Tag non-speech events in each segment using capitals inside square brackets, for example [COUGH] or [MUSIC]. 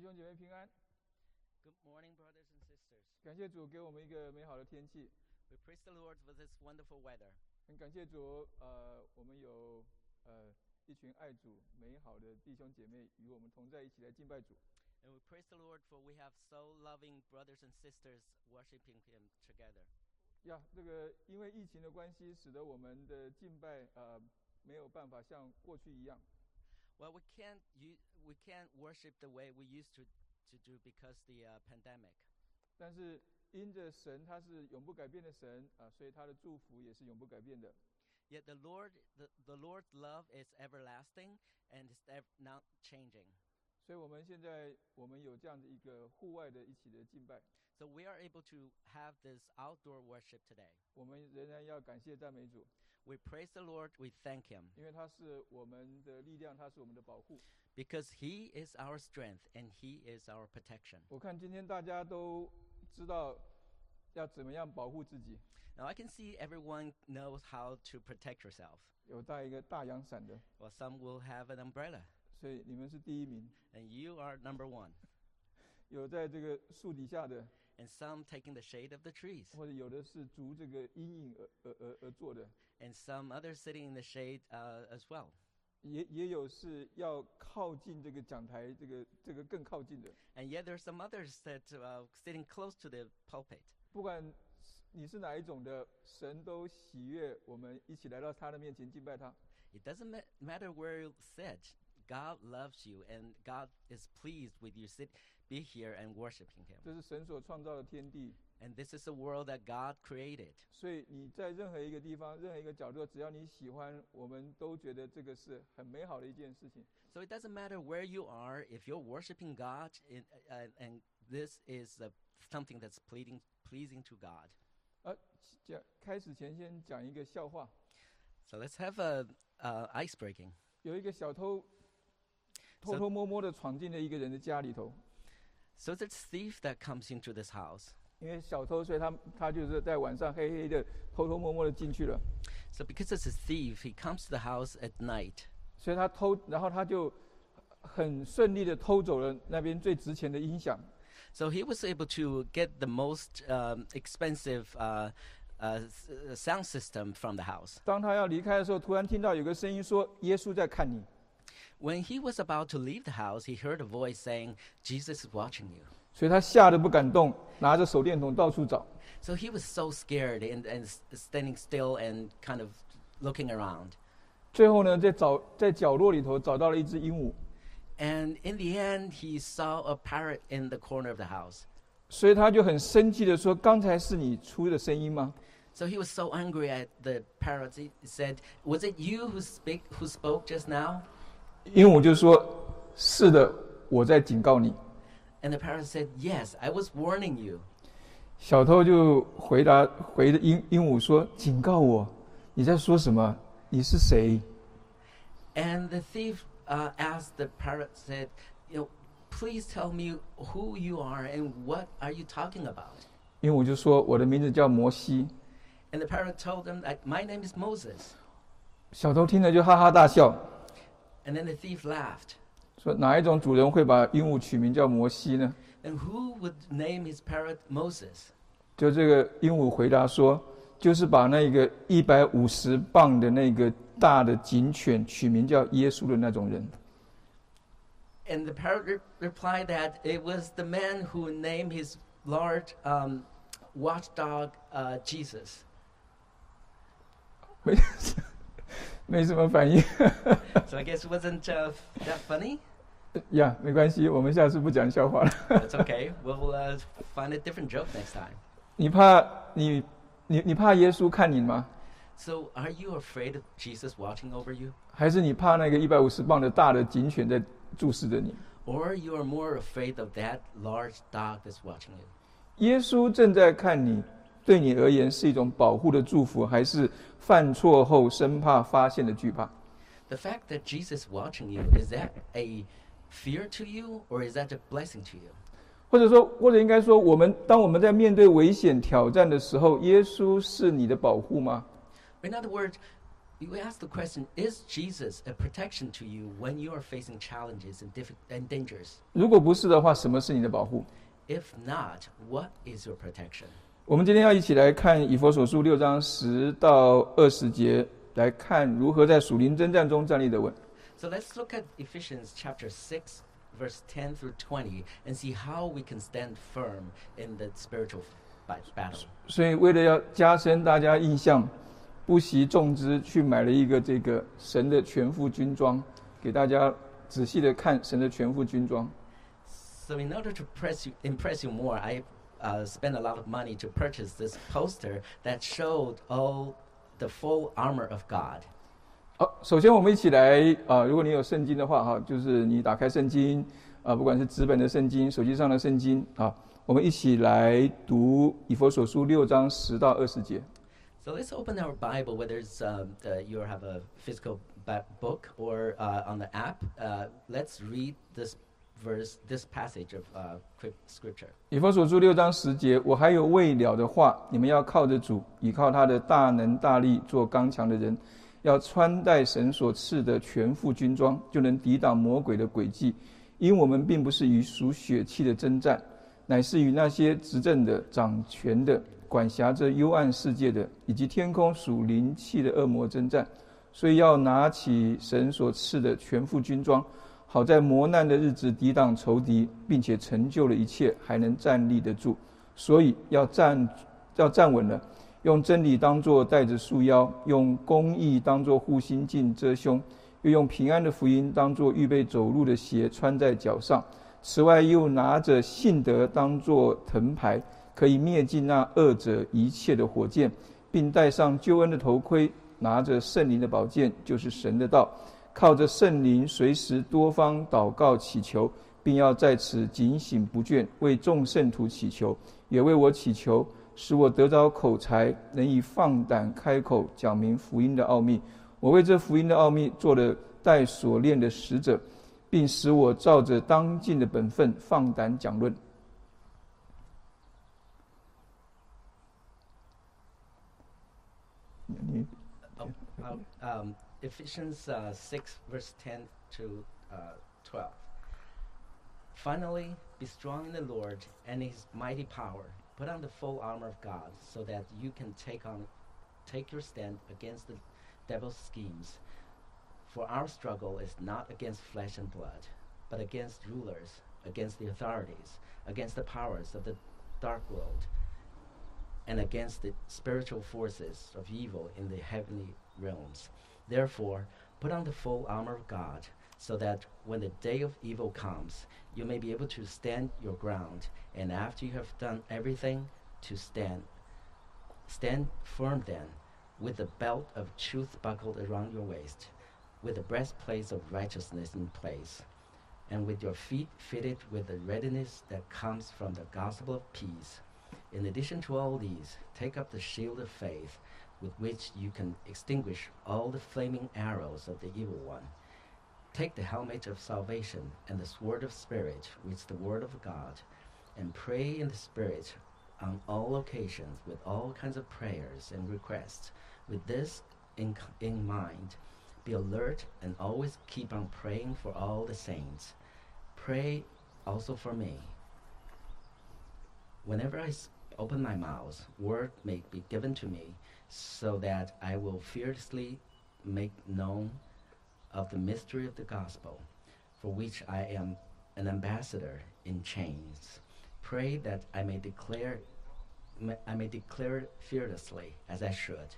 弟兄姐妹平安， Good morning, brothers and sisters. 感谢主给我们一个美好的天气， We praise the Lord for this wonderful weather. 很感谢主，呃，我们有呃一群爱主美好的弟兄姐妹与我们同在一起来敬拜主。 And we praise the Lord for we have so loving brothers and sisters worshiping Him together. 呀，这个因为疫情的关系，使得我们的敬拜呃没有办法像过去一样。 Well, we can't u- we can't worship the way we used to to do because the uh, pandemic. 但是因着神他是永不改变的神啊、所以他的祝福也是永不改变的。 Yet the Lord the, the Lord's love is everlasting and is ev- not changing. 所以我们现在我们有这样的一个户外的一起的敬拜， So we are able to have this outdoor worship today. 我们仍然要感谢赞美主， We praise the Lord, we thank Him 因为他是我们的力量，他是我们的保护。 because He is our strength and He is our protection. 我看今天大家都知道要怎么样保护自己， Now I can see everyone knows how to protect yourself. 有带一个大阳伞的， Well, some will have an umbrella, 所以你们是第一名。 and you are number one. [LAUGHS] 有在这个树底下的， And some taking the shade of the trees, 或者有的是逐这个阴影而而而而做的， and some others sitting in the shade uh, as well. 也也有是要靠近这个讲台，这个这个更靠近的。 And yet there's some others that uh, sitting close to the pulpit. 不管是你是哪一种的，神都喜悦我们一起来到他的面前敬拜他。 It doesn't ma- matter where you sit. God loves you, and God is pleased with you sit, be here and worshiping Him. 这是神所创造的天地， And this is a world that God created. 所以你在任何一个地方、任何一个角落，只要你喜欢，我们都觉得这个是很美好的一件事情。 So it doesn't matter where you are, if you're worshiping God, in, uh, and this is uh, something that's pleading, pleasing to God. 啊，讲开始前先讲一个笑话， So let's have a uh, ice breaking. 有一个小偷偷 So- 偷摸摸的闯进了一个人的家里头， So it's a thief that comes into this house. 因为小偷，所以他他就是在晚上黑黑的偷偷摸摸的进去了， So because it's a thief, he comes to the house at night. 所以他偷，然后他就很顺利的偷走了那边最值钱的音响。 So he was able to get the most um, expensive uh, uh, s- uh, sound system from the house. 当他要离开的时候，突然听到有个声音说：“耶稣在看你。 When he was about to leave the house, he heard a voice saying, Jesus is watching you. ” 所以他吓得不敢动，拿着手电筒到处找。So he was so scared and, and standing still and kind of looking around. 最后呢，在找在角落里头找到了一只鹦鹉，And in the end, he saw a parrot in the corner of the house. 所以他就很生气的说：“刚才是你出的声音吗 So he was so angry at the parrot. He said, "Was it you who speak who spoke just now?" 鹦鹉就说：“是的，我在警告你。And the parrot said, "Yes, I was warning you." ”小偷就回答回的鹦鹦鹉说：“警告我，你在说什么？你是谁 And the thief uh, asked the parrot, said, "You know, please tell me who you are and what are you talking about?" 鹦鹉就说：“我的名字叫摩西。 And the parrot told him, that, "My name is Moses." ”小偷听了就哈哈大笑， And then the thief laughed. 说：“哪一种主人会把鹦鹉取名叫摩西呢 And who would name his parrot Moses?？” 就这个鹦鹉回答说：“就是把那个一百五十磅的那个大的警犬取名叫耶稣的那种人。And the parrot re- replied that it was the man who named his large um, watchdog uh, Jesus. ”没没什么反应 So I guess it wasn't uh, that funny. [LAUGHS] 呀没关系，我们下次不讲笑话了。 That's okay. We'll uh, find a different joke next time. 你怕你你你怕耶稣看你吗？ So, are you afraid of Jesus watching over you? 还是你怕那个一百五十磅的大的警犬在注视着你？ Or you are more afraid of that large dog that's watching you? 耶稣正在看你，对你而言是一种保护的祝福，还是犯错后生怕发现的惧怕？ The fact that Jesus is watching you, is that a fear to you or is that a blessing to you? 或者说，或者应该说，我们当我们在面对危险挑战的时候，耶稣是你的保护吗？In other words, you ask the question Is Jesus a protection to you when you are facing challenges and, and dangers? 如果不是的话，什么是你的保护？If not, what is your protection? 我们今天要一起来看以佛所书六章十到二十节，来看如何在属灵征战中站立得稳。So let's look at Ephesians chapter 6, verse 10 through 20, and see how we can stand firm in the spiritual ba- battle. 所以，为了要加深大家印象，不惜重资去买了一个这个神的全副军装，给大家仔细的看神的全副军装。 So, in order to press you, impress you more, I uh, spent a lot of money to purchase this poster that showed all the full armor of God. 好，首先我们一起来啊、如果你有圣经的话哈，就是你打开圣经啊、不管是纸本的圣经、手机上的圣经啊，我们一起来读以佛所书六章十到二十节。So let's open our Bible, whether it's um, uh, you have a physical book or uh, on the app. Uh, let's read this verse, this passage of uh, scripture. 以佛所书六章十节，我还有未了的话，你们要靠着主，倚靠他的大能大力，做刚强的人，要穿戴神所赐的全副军装，就能抵挡魔鬼的诡计。因我们并不是与属血气的征战，乃是与那些执政的、掌权的、管辖着幽暗世界的，以及天空属灵气的恶魔征战。所以要拿起神所赐的全副军装，好在磨难的日子抵挡仇敌，并且成就了一切，还能站立得住。所以要站，要站稳了，用真理当作带着束腰，用公义当作护心镜遮胸，又用平安的福音当作预备走路的鞋穿在脚上。此外，又拿着信德当作藤牌，可以灭尽那恶者一切的火箭，并戴上救恩的头盔，拿着圣灵的宝剑，就是神的道。靠着圣灵，随时多方祷告祈求，并要在此警醒不倦，为众圣徒祈求，也为我祈求，使我得着口才，能以放胆开口讲明福音的奥秘。我为这福音的奥秘做了带锁链的使者，并使我照着当尽的本分放胆讲论。你 Uh, um, Ephesians uh, 6, verse ten to uh, 12. Finally, be strong in the Lord and his mighty power. Put on the full armor of God so that you can take on take your stand against the devil's schemes. For our struggle is not against flesh and blood, but against rulers, against the authorities, against the powers of the dark world, and against the spiritual forces of evil in the heavenly realms. Therefore, put on the full armor of God, so that when the day of evil comes, you may be able to stand your ground, and after you have done everything, to stand. Stand firm then, with the belt of truth buckled around your waist, with the breastplate of righteousness in place, and with your feet fitted with the readiness that comes from the gospel of peace. In addition to all these, take up the shield of faith, with which you can extinguish all the flaming arrows of the evil one. Take the helmet of salvation and the sword of Spirit, which is the word of God, and pray in the Spirit on all occasions with all kinds of prayers and requests. With this in, in mind, be alert and always keep on praying for all the saints. Pray also for me. Whenever I open my mouth, word may be given to me, so that I will fearlessly make known of the mystery of the gospel, for which I am an ambassador in chains. Pray that I may declare, ma- I may declare it fearlessly as I should.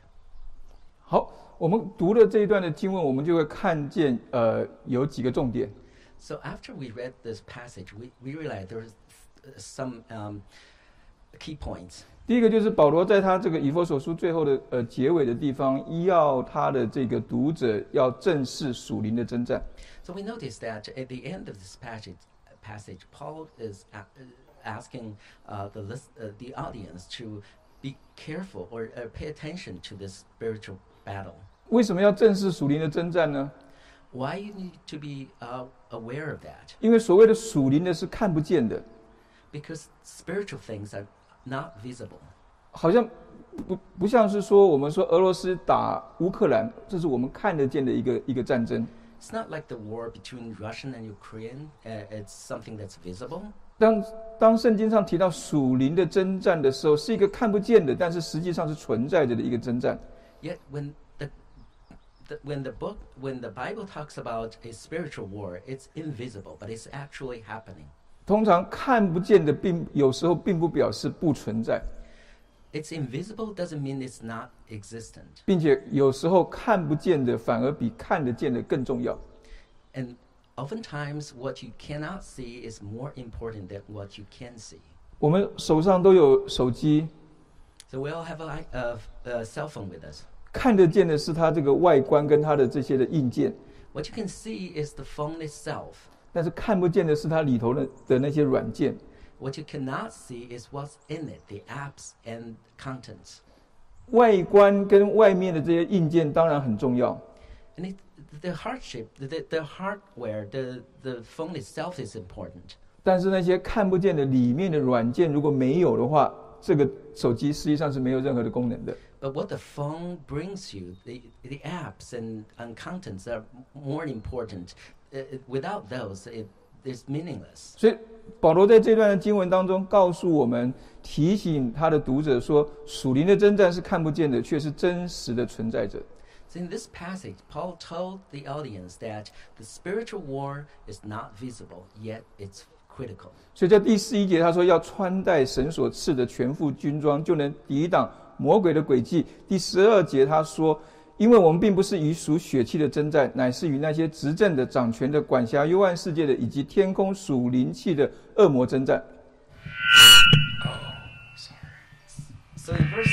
好，我们读了这一段的经文，我们就会看见呃有几个重点。 So after we read this passage, we, we realized there's uh, some um, key points. points。第一个就是保罗在他这个以弗所书最后的呃结尾的地方，要他的这个读者要正视属灵的征战。So we notice that at the end of this passage, passage Paul is asking uh, the list, uh, the audience to be careful or uh, pay attention to this spiritual battle. 为什么要正视属灵的征战呢？Why you need to be uh, aware of that? 因为所谓的属灵的是看不见的。Because spiritual things are not visible. 好像 不不像是说我们说俄罗斯打乌克兰，这是我们看得见的一个一个战争。 It's not like the war between Russian and Ukraine. Uh, it's something that's visible. 当当圣经上提到属灵的征战的时候，是一个看不见的，但是实际上是存在着的一个征战。 Yet when the, the when the book when the Bible talks about a spiritual war, it's invisible, but it's actually happening. 通常看不见的并有时候并不表示不存在，It's invisible doesn't mean it's not existent. 并且有时候看不见的反而比看得见的更重要。And oftentimes what you cannot see is more important than what you can see. 我们手上都有手机，So we all have a, a, a cell phone with us. 看得见的是它这个外观跟它的这些的硬件，What you can see is the phone itself. 但是看不见的是它里头的的那些软件。 What you cannot see is what's in it, the apps and contents. 外观跟外面的这些硬件当然很重要， And it, the hardship, the, the hardware, the, the phone itself is important. 但是那些看不见的里面的软件如果没有的话，这个手机实际上是没有任何的功能的。 But what the phone brings you, the, the apps and, and contents are more important. Uh, it- without those, it is meaningless. 所以保罗在这段的经文当中告诉我们，提醒他的读者说，属灵的征战是看不见的，却是真实的存在着。So in this passage, Paul told the audience that the spiritual war is not visible, yet it's critical. 所以在第十一节他说要穿戴神所赐的全副军装，就能抵挡魔鬼的诡计。第十二节他说，因为我们并不是与属血气的征战，乃是与那些执政的、掌权的、管辖幽暗世界的，以及天空属灵气的恶魔征战。 So in verse,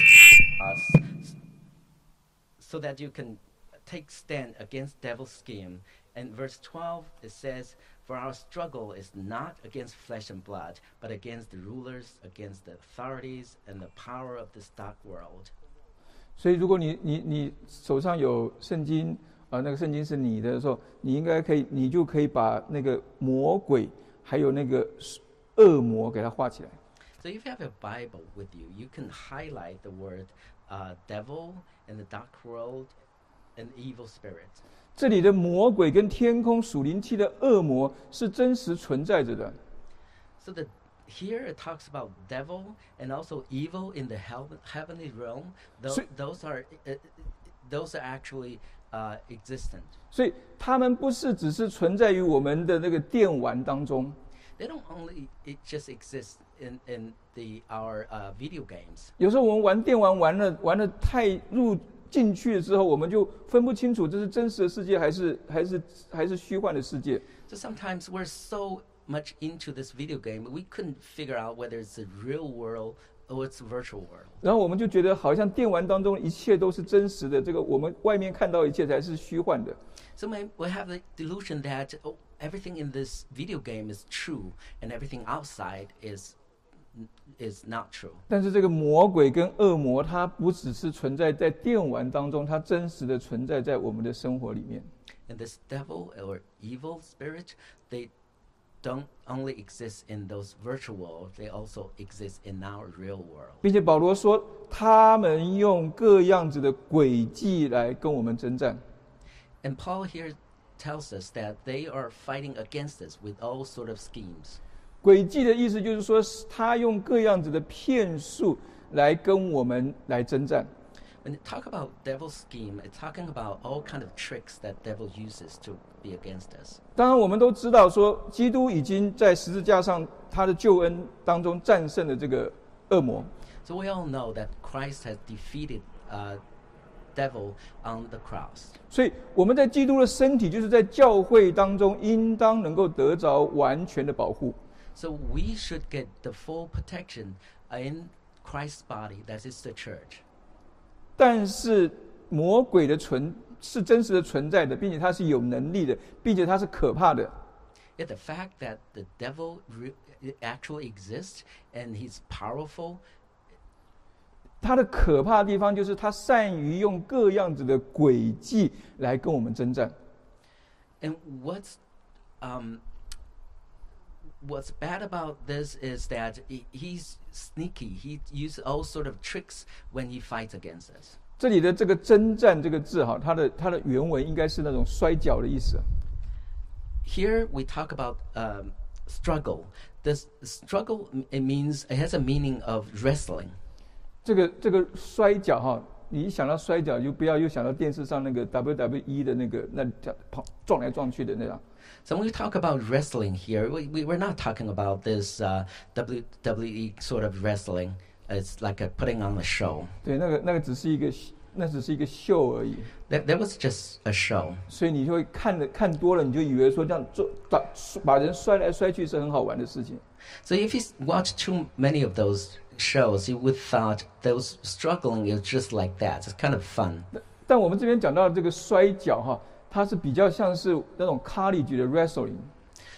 uh, s- so that you can take stand against devil's scheme. And verse 12 it says, "For our struggle is not against flesh and blood, but against the rulers, against the authorities, and the power of this dark world." 所以，如果你你你手上有圣经啊、那个圣经是你的时候，你应该可以，你就可以把那个魔鬼还有那个恶魔给它画起来。So if you have a Bible with you, you can highlight the word uh, devil and the dark world and evil spirit. 这里的魔鬼跟天空属灵气的恶魔是真实存在着的。So the here it talks about devil and also evil in the heaven, heavenly realm. Those, So- those are uh, those are actually uh, existent. 所以他们不是只是存在于我们的那个电玩当中， They don't only it just exist in in the our uh, video games. 有时候我们玩电玩玩了玩的太入进去了之后，我们就分不清楚这是真实的世界还是还是还是虚幻的世界。 So sometimes we're so much into this video game, we couldn't figure out whether it's a real world or it's a virtual world. 然后我们就觉得好像电玩当中一切都是真实的，这个我们外面看到一切才是虚幻的。 So may, we have the delusion that oh, everything in this video game is true and everything outside is is not true. 但是这个魔鬼跟恶魔，它不只是存在在电玩当中，它真实的存在在我们的生活里面。 And this devil or evil spirit, they don't only exist in those virtual worlds, they also exist in our real world. 并且保罗说，他们用各样子的诡计来跟我们征战。 And Paul here tells us that they are fighting against us with all sort of schemes. 诡计的意思就是说，他用各样子的骗术来跟我们来征战。 When you talk about devil's scheme, it's talking about all kind of tricks that devil uses to be against us. 当然，我们都知道说，基督已经在十字架上他的救恩当中战胜了这个恶魔。 So we all know that Christ has defeated uh, devil on the cross. 所以我们在基督的身体，就是在教会当中，应当能够得着完全的保护。 So we should get the full protection in Christ's body, that is the church. 但是魔鬼的存是真实的存在的，并且它是有能力的，并且它是可怕的。Yet the fact that the devil actually exists and he's powerful, 他的可怕的地方就是他善于用各样子的诡计来跟我们征战。and what's um, what's bad about this is that he- he's sneaky. He uses all sort of tricks when he fights against us. 这里的这个征战这个字哈，它的它的原文应该是那种摔跤的意思。Here we talk about um, struggle. This struggle it means it has a meaning of wrestling. 这个这个摔跤哈，你一想到摔跤，就不要又想到电视上那个 WWE 的那个那叫跑撞来撞去的那样。So when we talk about wrestling here, we, we, we're not talking about this uh, WWE sort of wrestling. It's like a putting on a show. 对，那个那个只是一个那只是一个秀而已。 That, that was just a show. 所以你就会看的看多了，你就以为说这样做把把人摔来摔去是很好玩的事情。 So if you s- watch too many of those shows, you would thought those struggling is just like that. It's kind of fun. 但我们这边讲到的这个摔跤哈， 它是比较像是那种 college 的 wrestling，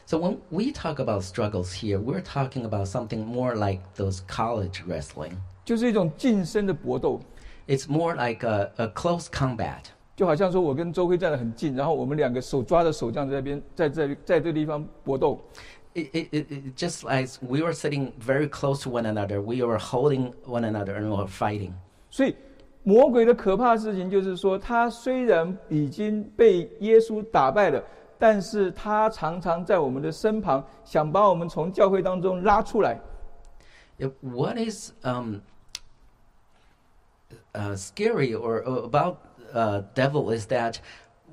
So when we talk about struggles here, we're talking about something more like those college wrestling. 就是一种近身的搏斗， It's more like a, a close combat. 就好像说我跟周辉站得很近，然后我们两个手抓着手这样在那边在在在这个地方搏斗。 It, it, it, it just like we were sitting very close to one another, we were holding one another and we were fighting. 所以 魔鬼的可怕的事情就是说，他虽然已经被耶稣打败了，但是他常常在我们的身旁，想把我们从教会当中拉出来。 If- what is um, uh, scary or, or about uh, devil is that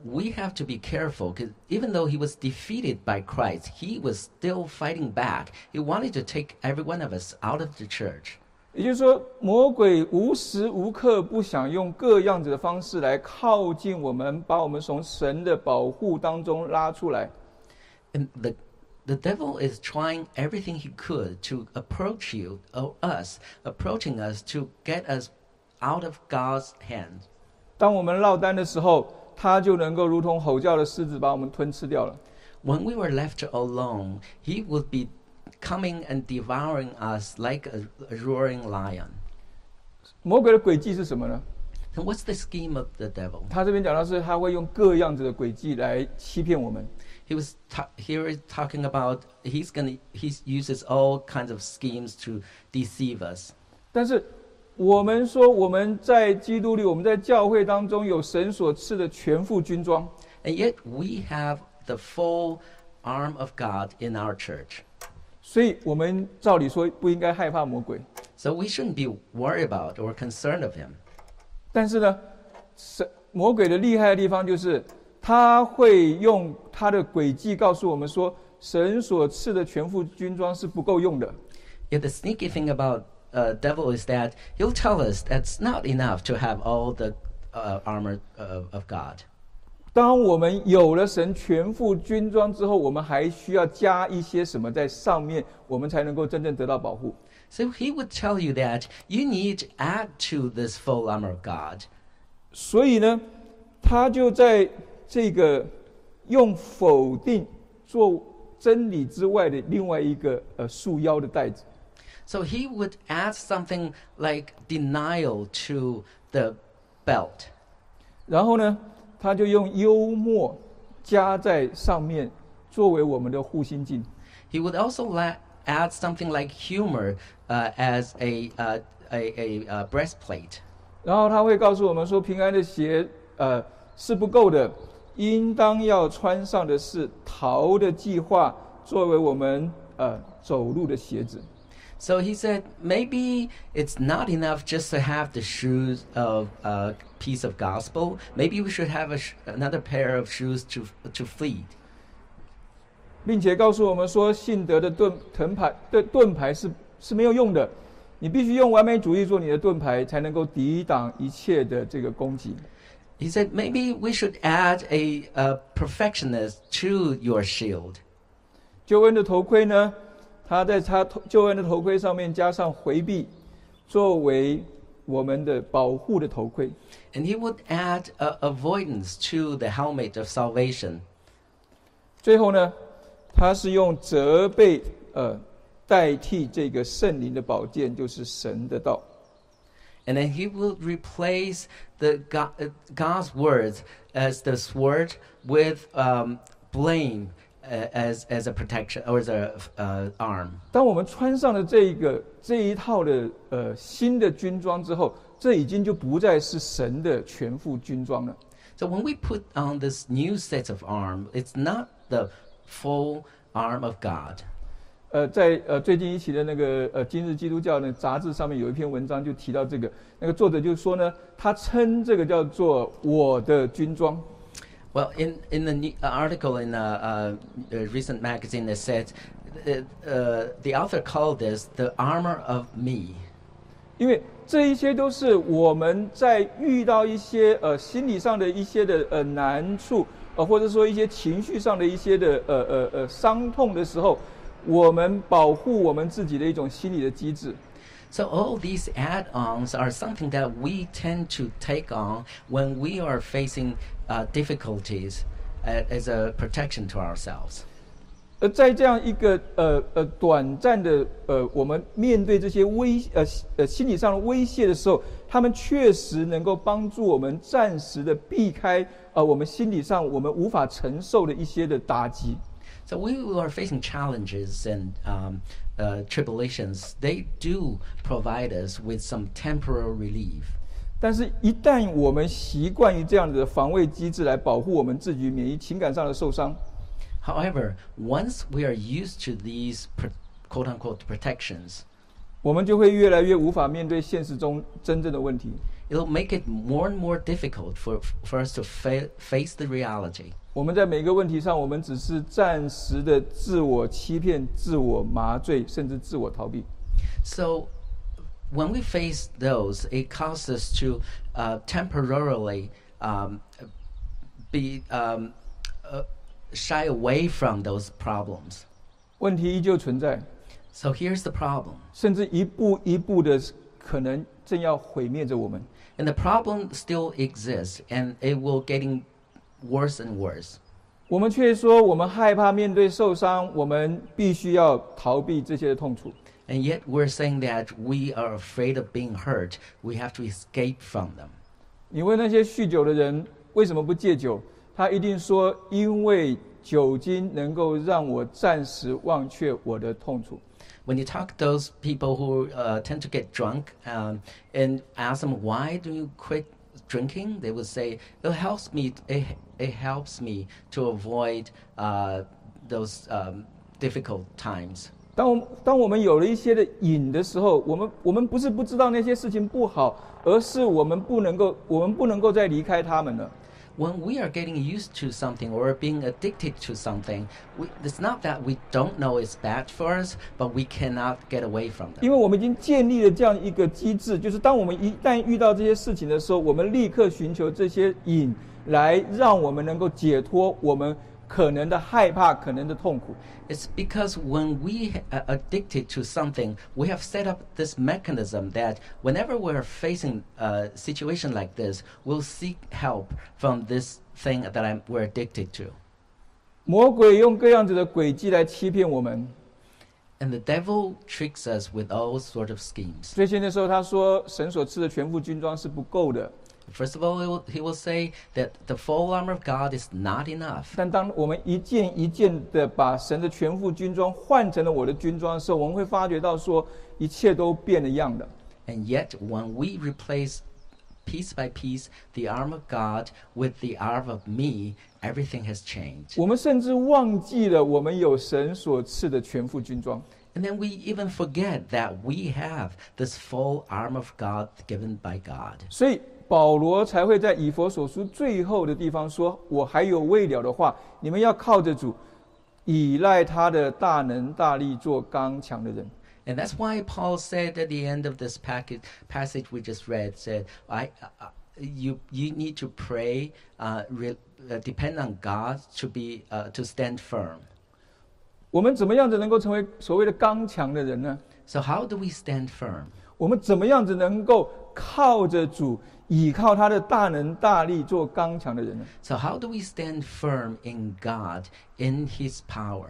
we have to be careful because even though he was defeated by Christ, he was still fighting back. He wanted to take every one of us out of the church. 也就是说，魔鬼无时无刻不想用各样子的方式来靠近我们，把我们从神的保护当中拉出来。 And the the devil is trying everything he could to approach you or us, approaching us to get us out of God's hand. 当我们落单的时候，他就能够如同吼叫的狮子把我们吞吃掉了。 When we were left alone, he would be coming and devouring us like a, a roaring lion. 魔鬼的诡计是什么呢？ And what's the scheme of the devil? 他这边讲到是，他会用各样子的诡计来欺骗我们。 He was ta- here is talking about he's gonna he uses all kinds of schemes to deceive us. 但是我们说我们在基督里，我们在教会当中有神所赐的全副军装， And yet we have the full arm of God in our church. 所以我们照理说不应该害怕魔鬼。 So we shouldn't be worried about or concerned of him. 但是呢，神魔鬼的厉害的地方就是，他会用他的诡计告诉我们说，神所赐的全副军装是不够用的。 Yet the sneaky thing about uh, devil is that he'll tell us that's not enough to have all the uh, armor uh, of God. 当我们有了神全副军装之后，我们还需要加一些什么在上面，我们才能够真正得到保护。 So he would tell you that you need to add to this full armor of God. 所以呢，他就在这个用否定做真理之外的另外一个呃束腰的带子。 So he would add something like denial to the belt. 然后呢， 他就用幽默加在上面，作为我们的护心镜。He would also la- add something like humor uh, as a, uh, a, a, uh breastplate. 然后他会告诉我们说，平安的鞋呃是不够的，应当要穿上的是逃的计划，作为我们呃走路的鞋子。So he said maybe it's not enough just to have the shoes of a peace of gospel. Maybe we should have sh- another pair of shoes to to feed. 并且告诉我们说，信德的盾藤牌的盾牌是是没有用的，你必须用完美主义做你的盾牌，才能够抵挡一切的这个攻击。He said maybe we should add a, a perfectionist to your shield. 救恩的头盔呢？他在他头救恩的头盔上面加上回避，作为我们的保护的头盔。 And he would add a avoidance to the helmet of salvation. 最后呢，他是用责备呃代替这个圣灵的宝剑，就是神的道。 And then he will replace the God, uh, God's words as the sword with um, blame a- as as a protection or as a uh, arm. 当我们穿上了这一个这一套的呃新的军装之后，这已经就不再是神的全副军装了。So when we put on this new set of arm, it's not the full arm of God. 呃，在呃最近一期的那个呃《今日基督教》呢杂志上面有一篇文章就提到这个，那个作者就说呢，他称这个叫做我的军装。Well, in in the new, article in a, uh, a recent magazine, that said uh, uh, the author called this the armor of me. 因为这一些都是我们在遇到一些呃心理上的一些的呃难处，呃或者说一些情绪上的一些的呃呃呃伤痛的时候，我们保护我们自己的一种心理的机制。So all these add-ons are something that we tend to take on when we are facing uh, difficulties uh, as a protection to ourselves. 而在这样一个呃呃短暂的呃，我们面对这些威呃呃心理上的威胁的时候，他们确实能够帮助我们暂时的避开呃我们心理上我们无法承受的一些的打击。 So we who are facing challenges and um, uh, tribulations. They do provide us with some temporal relief. 但是，一旦我们习惯于这样子的防卫机制来保护我们自己免疫情感上的受伤， However, once we are used to these pr- quote unquote protections, 我们就会越来越无法面对现实中真正的问题。 it'll make it more and more difficult for, for us to fa- face the reality. 我们在每个问题上，我们只是暂时的自我欺骗、自我麻醉，甚至自我逃避。 So, when we face those, it causes us to uh, temporarily um, be um, uh, shy away from those problems. 问题依旧存在， So here's the problem, 甚至一步一步的可能正要毁灭着我们。 and the problem still exists, and it will getting worse and worse. 我们却说，我们害怕面对受伤，我们必须要逃避这些的痛楚。 And yet we're saying that we are afraid of being hurt. We have to escape from them. 你问那些酗酒的人为什么不戒酒，他一定说，因为酒精能够让我暂时忘却我的痛楚。 When you talk to those people who uh, tend to get drunk um, and ask them why do you quit drinking, they would say it helps me. It, it helps me to avoid uh, those um, difficult times. 当我当我们有了一些的瘾的时候，我们我们不是不知道那些事情不好，而是我们不能够我们不能够再离开他们了。When we are getting used to something or being addicted to something, we, it's not that we don't know it's bad for us, but we cannot get away from them. 因为我们已经建立了这样一个机制，就是当我们一旦遇到这些事情的时候，我们立刻寻求这些瘾来让我们能够解脱我们 可能的害怕、可能的痛苦。 It's because when we are addicted to something, we have set up this mechanism that whenever we're facing a situation like this, we'll seek help from this thing that I'm, we're addicted to. 魔鬼用各样子的诡计来欺骗我们， And the devil tricks us with all sorts of schemes. 所以现在时候他说神所赐的全副军装是不够的。 First of all, he will, he will say that the full armor of God is not enough. 但当我们一件一件的把神的全副军装换成了我的军装的时候，我们会发觉到说一切都变了样的。 And yet, when we replace piece by piece the arm of God with the arm of me, everything has changed. 我们甚至忘记了我们有神所赐的全副军装。 And then we even forget that we have this full arm of God given by God. 所以 保罗才会在以弗所书最后的地方说：“我还有未了的话，你们要靠着主，依赖他的大能大力，做刚强的人。” And that's why Paul said at the end of this package, passage we just read, said, "I, uh, you, you need to pray, uh, re, uh, depend on God to be, uh, to stand firm." So how do we stand firm? 我们怎么样子能够靠着主？倚靠他的大能大力，做刚强的人呢？So how do we stand firm in God, in His power?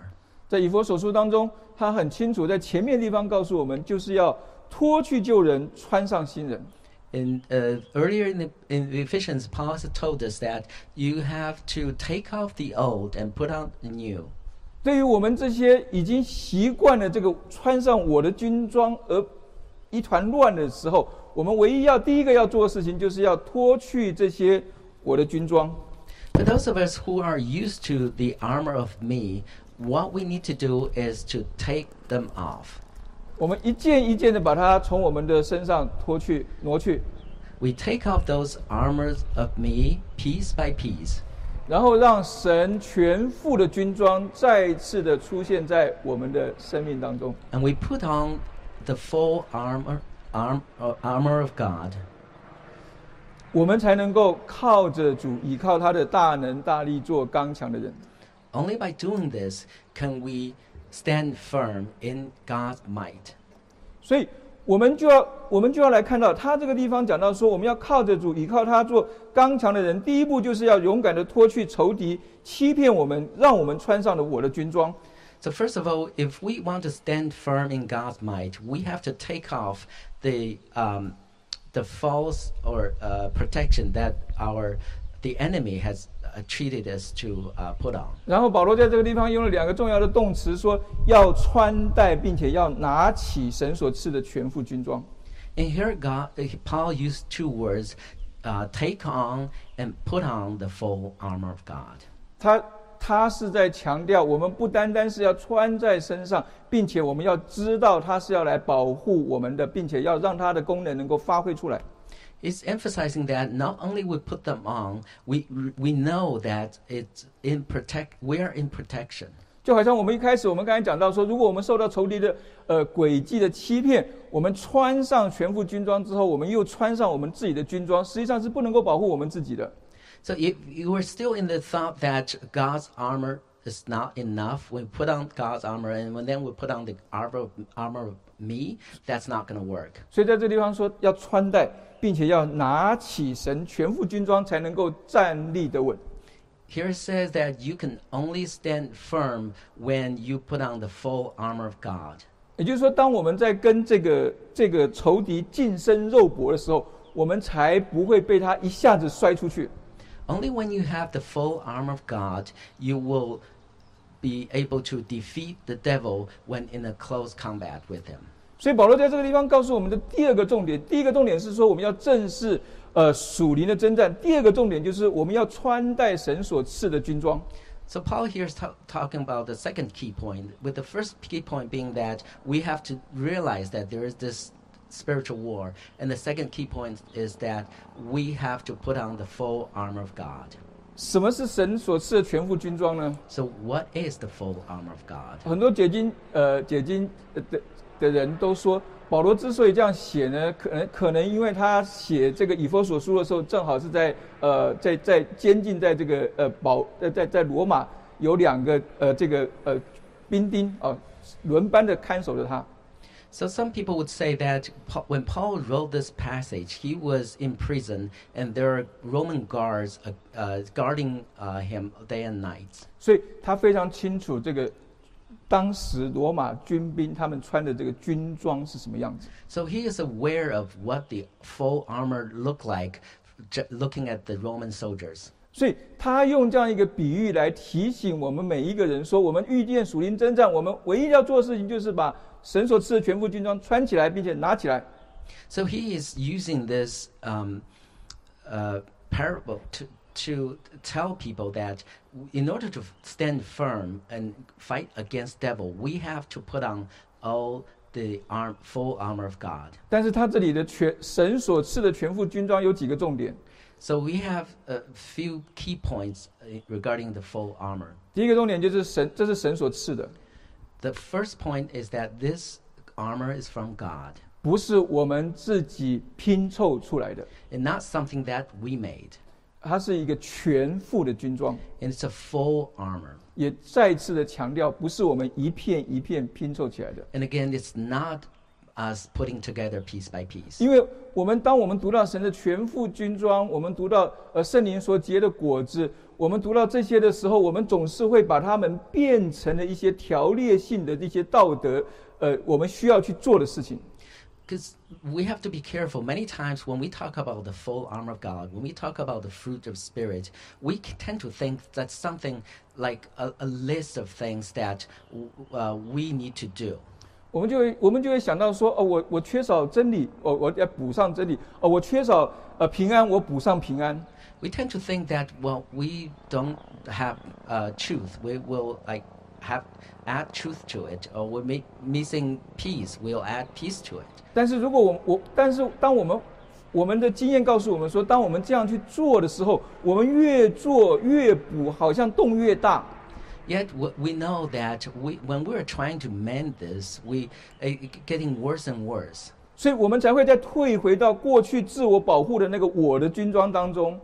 在以佛所书当中，他很清楚，在前面地方告诉我们，就是要脱去旧人，穿上新人。In uh, earlier in, the, in Ephesians, Paul has told us that you have to take off the old and put on the new. 对于我们这些已经习惯了这个穿上我的军装而一团乱的时候，我们唯一要第一个要做的事情，就是要脱去这些我的军装。For those of us who are used to the armor of me, what we need to do is to take them off. 我们一件一件的把它从我们的身上脱去、挪去，We take off those armors of me piece by piece, 然后让神全副的军装再一次的出现在我们的生命当中。and we put on the full armor, arm, uh, armor of God. 我们才能够靠着主，依靠他的大能大力，做刚强的人。Only by doing this can we stand firm in God's might. 所以，我们就要我们就要来看到他这个地方讲到说，我们要靠着主，依靠他做刚强的人。第一步就是要勇敢的脱去仇敌欺骗我们，让我们穿上了我的军装。So first of all, if we want to stand firm in God's might, we have to take off the um, the false or uh, protection that our the enemy has uh, treated us to uh, put on. 然后保罗在这个地方用了两个重要的动词，说要穿戴，并且要拿起神所赐的全副军装。 And here, God, uh, Paul used two words: uh, take on and put on the full armor of God. 他 他是在强调，我们不单单是要穿在身上，并且我们要知道他是要来保护我们的，并且要让它的功能能够发挥出来。It's emphasizing that not only we put them on, we we know that it's in protect. We are in protection. 就好像我们一开始我们刚才讲到说，如果我们受到仇敌的呃诡计的欺骗，我们穿上全副军装之后，我们又穿上我们自己的军装，实际上是不能够保护我们自己的。So if you are still in the thought that God's armor is not enough, we put on God's armor and when then we put on the armor armor of me, that's not going to work. 所以在这地方说要穿戴，并且要拿起神全副军装，才能够站立得稳。 Here it says that you can only stand firm when you put on the full armor of God. 也就是说，当我们在跟这个这个仇敌近身肉搏的时候，我们才不会被他一下子摔出去。 Only when you have the full armor of God, you will be able to defeat the devil when in a close combat with him. 所以保罗在这个地方告诉我们的第二个重点，第一个重点是说我们要正视呃属灵的征战，第二个重点就是我们要穿戴神所赐的军装。 So Paul here is ta- talking about the second key point, with the first key point being that we have to realize that there is this spiritual war, and the second key point is that we have to put on the full armor of God. 什么是神所赐的全副军装呢？So what is the full armor of God? 很多解经呃解经呃的的人都说，保罗之所以这样写呢，可能可能因为他写这个以弗所书的时候，正好是在呃在在监禁在这个呃保呃在在罗马有两个呃这个呃兵丁啊、轮班的看守着他。So some people would say that Pa- when Paul wrote this passage, he was in prison, and there are Roman guards uh, uh, guarding uh, him day and night. 所以他非常清楚这个当时罗马军兵他们穿的这个军装是什么样子。 So he is aware of what the full armor looked like, j- looking at the Roman soldiers. 所以他用这样一个比喻来提醒我们每一个人说，我们遇见属灵征战，我们唯一要做的事情就是把 神所赐的全副军装穿起来，并且拿起来。 So he is using this um, uh, parable to, to tell people that w- in order to f- stand firm and fight against devil, we have to put on all the arm, full armor of God. 但是他这里的全神所赐的全副军装有几个重点。 So we have a few key points uh, regarding the full armor. 第一个重点就是神，这是神所赐的， The first point is that this armor is from God 不是我们自己拼凑出来的， and not something that we made. 它是一个全副的军装。 And it's a full armor. 也再次的强调，不是我们一片一片拼凑起来的。 And again, it's not us putting together piece by piece. 因为我们当我们读到神的全副军装，我们读到呃圣灵所结的果子，我们读到这些的时候，我们总是会把它们变成了一些条列性的一些道德，呃，我们需要去做的事情。 because we have to be careful. Many times when we talk about the full armor of God, when we talk about the fruit of Spirit, we c- tend to think that's something like a, a list of things that w- uh, we need to do. 我们就会我们就会想到说，哦，我我缺少真理，我我要补上真理，哦，我缺少呃平安，我补上平安。We tend to think that well, we don't have uh, truth. We will like have add truth to it, or we make missing peace. We'll add peace to it. 但是如果我我，但是当我们我们的经验告诉我们说，当我们这样去做的时候，我们越做越补，好像洞越大。Yet w- we know that we, when we're trying to mend this, we uh, getting worse and worse. 所以我们才会再退回到过去自我保护的那个我的军装当中。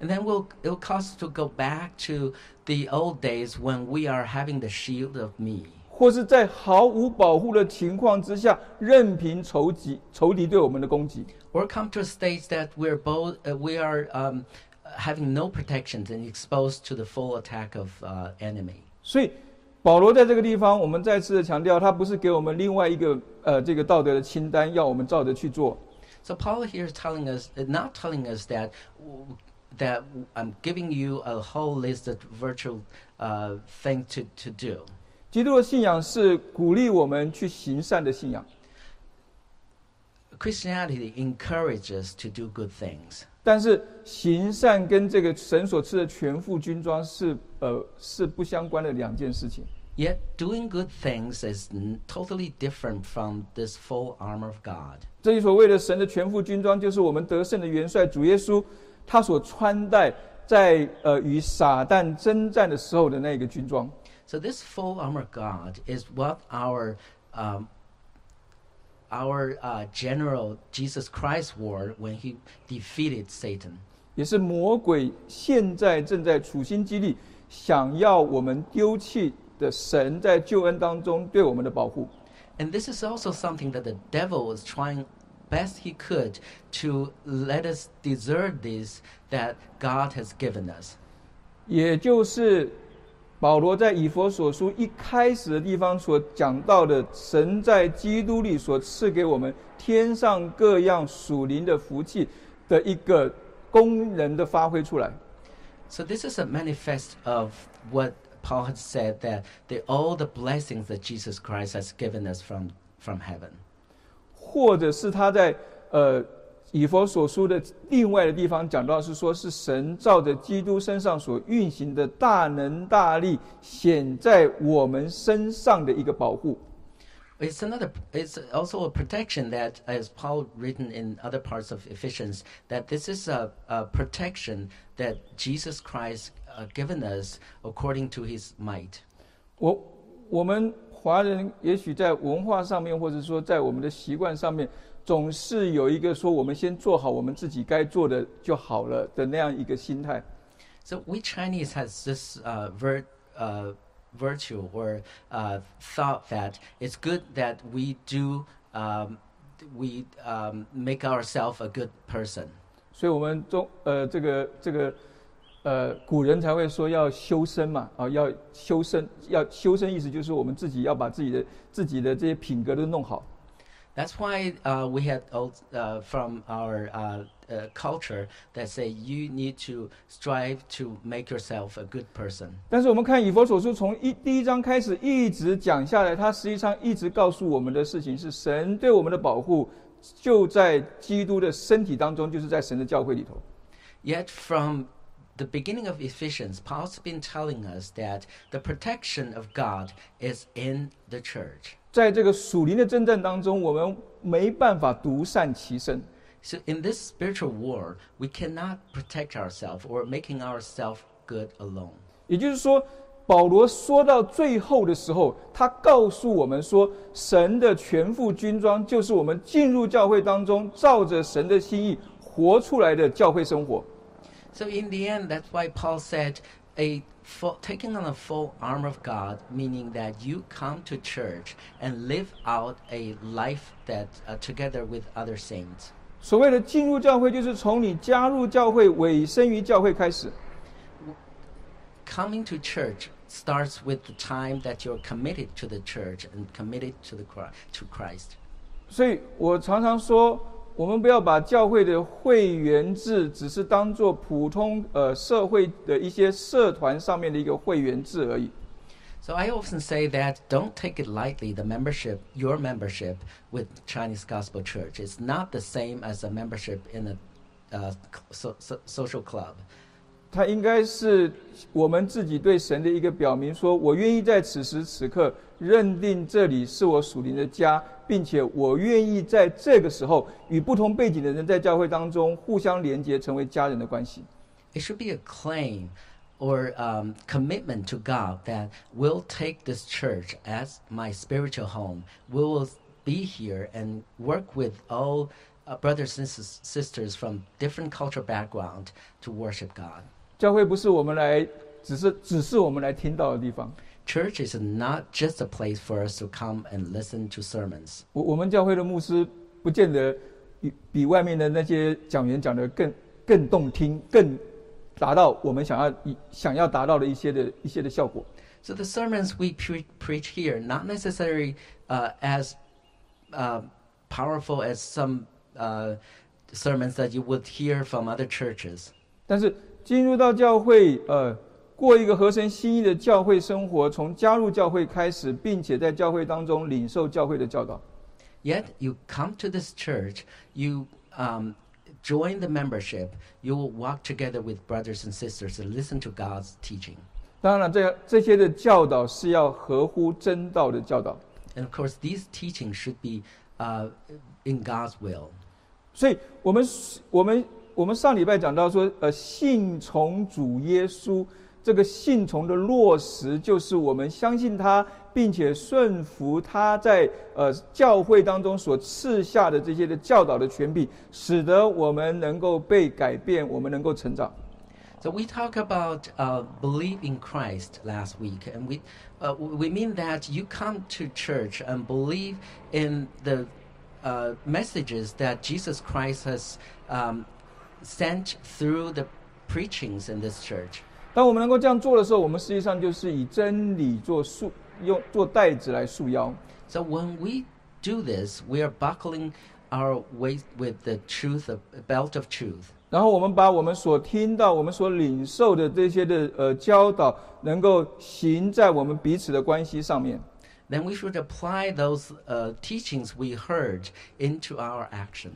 And then we'll, it'll cause us to go back to the old days when we are having the shield of me. 或是在毫无保护的情况之下，任凭仇敌仇敌对我们的攻击。 Or come to a stage that we're both, uh, we are um, having no protections and exposed to the full attack of uh, enemy. 所以保罗在这个地方，我们再次的强调，他不是给我们另外一个呃这个道德的清单，要我们照着去做。So Paul here is telling us, uh, not telling us that that I'm giving you a whole list of virtual uh, things to, to do. 基督的信仰是鼓励我们去行善的信仰，Christianity encourages to do good things. 但是行善跟这个神所赐的全副军装是呃是不相关的两件事情。Yet doing good things is totally different from this full armor of God. 这里所谓的神的全副军装，就是我们得胜的元帅主耶稣，他所穿戴在呃与撒旦征战的时候的那个军装。So this full armor of God is what our um, our uh, general Jesus Christ wore when he defeated Satan. 也是魔鬼现在正在处心积虑想要我们丢弃的神在救恩当中对我们的保护。 And this is also something that the devil is trying best he could to let us desert this that God has given us. 也就是 保罗在以佛所书一开始的地方所讲到的，神在基督里所赐给我们天上各样属灵的福气的一个功能的发挥出来。So this is a manifest of what Paul had said that the, all the blessings that Jesus Christ has given us from, from heaven. 或者是他在呃以佛所书的另外的地方讲到是说，是神照着基督身上所运行的大能大力显在我们身上的一个保护。It's another. It's also a protection that, as Paul written in other parts of Ephesians, that this is a, a protection that Jesus Christ uh, given us according to His might. 我我们华人也许在文化上面，或者说在我们的习惯上面，总是有一个说我们先做好我们自己该做的就好了的那样一个心态。So we Chinese has this uh, vir- uh, virtue or uh, thought that it's good that we do um, we um, make ourselves a good person. 所以，我们中呃这个这个呃古人才会说要修身嘛，啊，要修身，要修身，意思就是我们自己要把自己的自己的这些品格都弄好。That's why uh, we had uh, from our uh, uh, culture that say you need to strive to make yourself a good person。但是我们看以弗所书从一第一章开始一直讲下来，它实际上一直告诉我们的事情是神对我们的保护就在基督的身体当中，就是在神的教会里头。Yet from the beginning of Ephesians, Paul's been telling us that the protection of God is in the church. 在这个属灵的征战当中，我们没办法独善其身，So in this spiritual war, we cannot protect ourselves or making ourselves good alone. 也就是说，保罗说到最后的时候，他告诉我们说，神的全副军装就是我们进入教会当中，照着神的心意活出来的教会生活。So in the end, that's why Paul said, a full, taking on a full armor of God, meaning that you come to church and live out a life that uh, together with other saints. 所谓的进入教会，就是从你加入教会、委身于教会开始。 Coming to church starts with the time that you're committed to the church and committed to the Chri- to Christ. 所以我常常说， 我们不要把教会的会员制只是当做普通呃社会的一些社团上面的一个会员制而已。 So I often say that don't take it lightly, the membership, your membership with Chinese Gospel Church. It's not the same as a membership in a uh, so, so, social club. 它应该是我们自己对神的一个表明，说我愿意在此时此刻认定这里是我属灵的家，并且我愿意在这个时候与不同背景的人在教会当中互相连结，成为家人的关系。 It should be a claim or um, commitment to God that we'll take this church as my spiritual home. We will be here and work with all uh, brothers and sis- sisters from different cultural background to worship God. 教会不是我们来，只是只是我们来听到的地方。 Church is not just a place for us to come and listen to sermons. 我我们教会的牧师不见得比比外面的那些讲员讲的更更动听，更达到我们想要想要达到的一些的一些的效果。 So the sermons we pre- preach here, not necessarily uh, as uh, powerful as some uh, sermons that you would hear from other churches. 但是 进入到教会，呃，过一个合神心意的教会生活，从加入教会开始，并且在教会当中领受教会的教导。 Yet you come to this church, you um, join the membership, you will walk together with brothers and sisters and listen to God's teaching. 当然了，这这些的教导是要合乎真道的教导。 And of course, these teachings should be uh, in God's will. 所以我们我们 我们上礼拜讲到说，呃，信从主耶稣，这个信从的落实，就是我们相信他，并且顺服他在呃教会当中所赐下的这些的教导的权柄，使得我们能够被改变，我们能够成长。 So we talk about uh, believe in Christ last week, and we uh, we mean that you come to church and believe in the uh, messages that Jesus Christ has um, sent through the preachings in this church. 当我们能够这样做的时候，我们实际上就是以真理做束，用做带子来束腰。So when we do this, we are buckling our waist with the truth of belt of truth. 然后我们把我们所听到、我们所领受的这些的呃教导，能够行在我们彼此的关系上面。then we should apply those uh, teachings we heard into our action.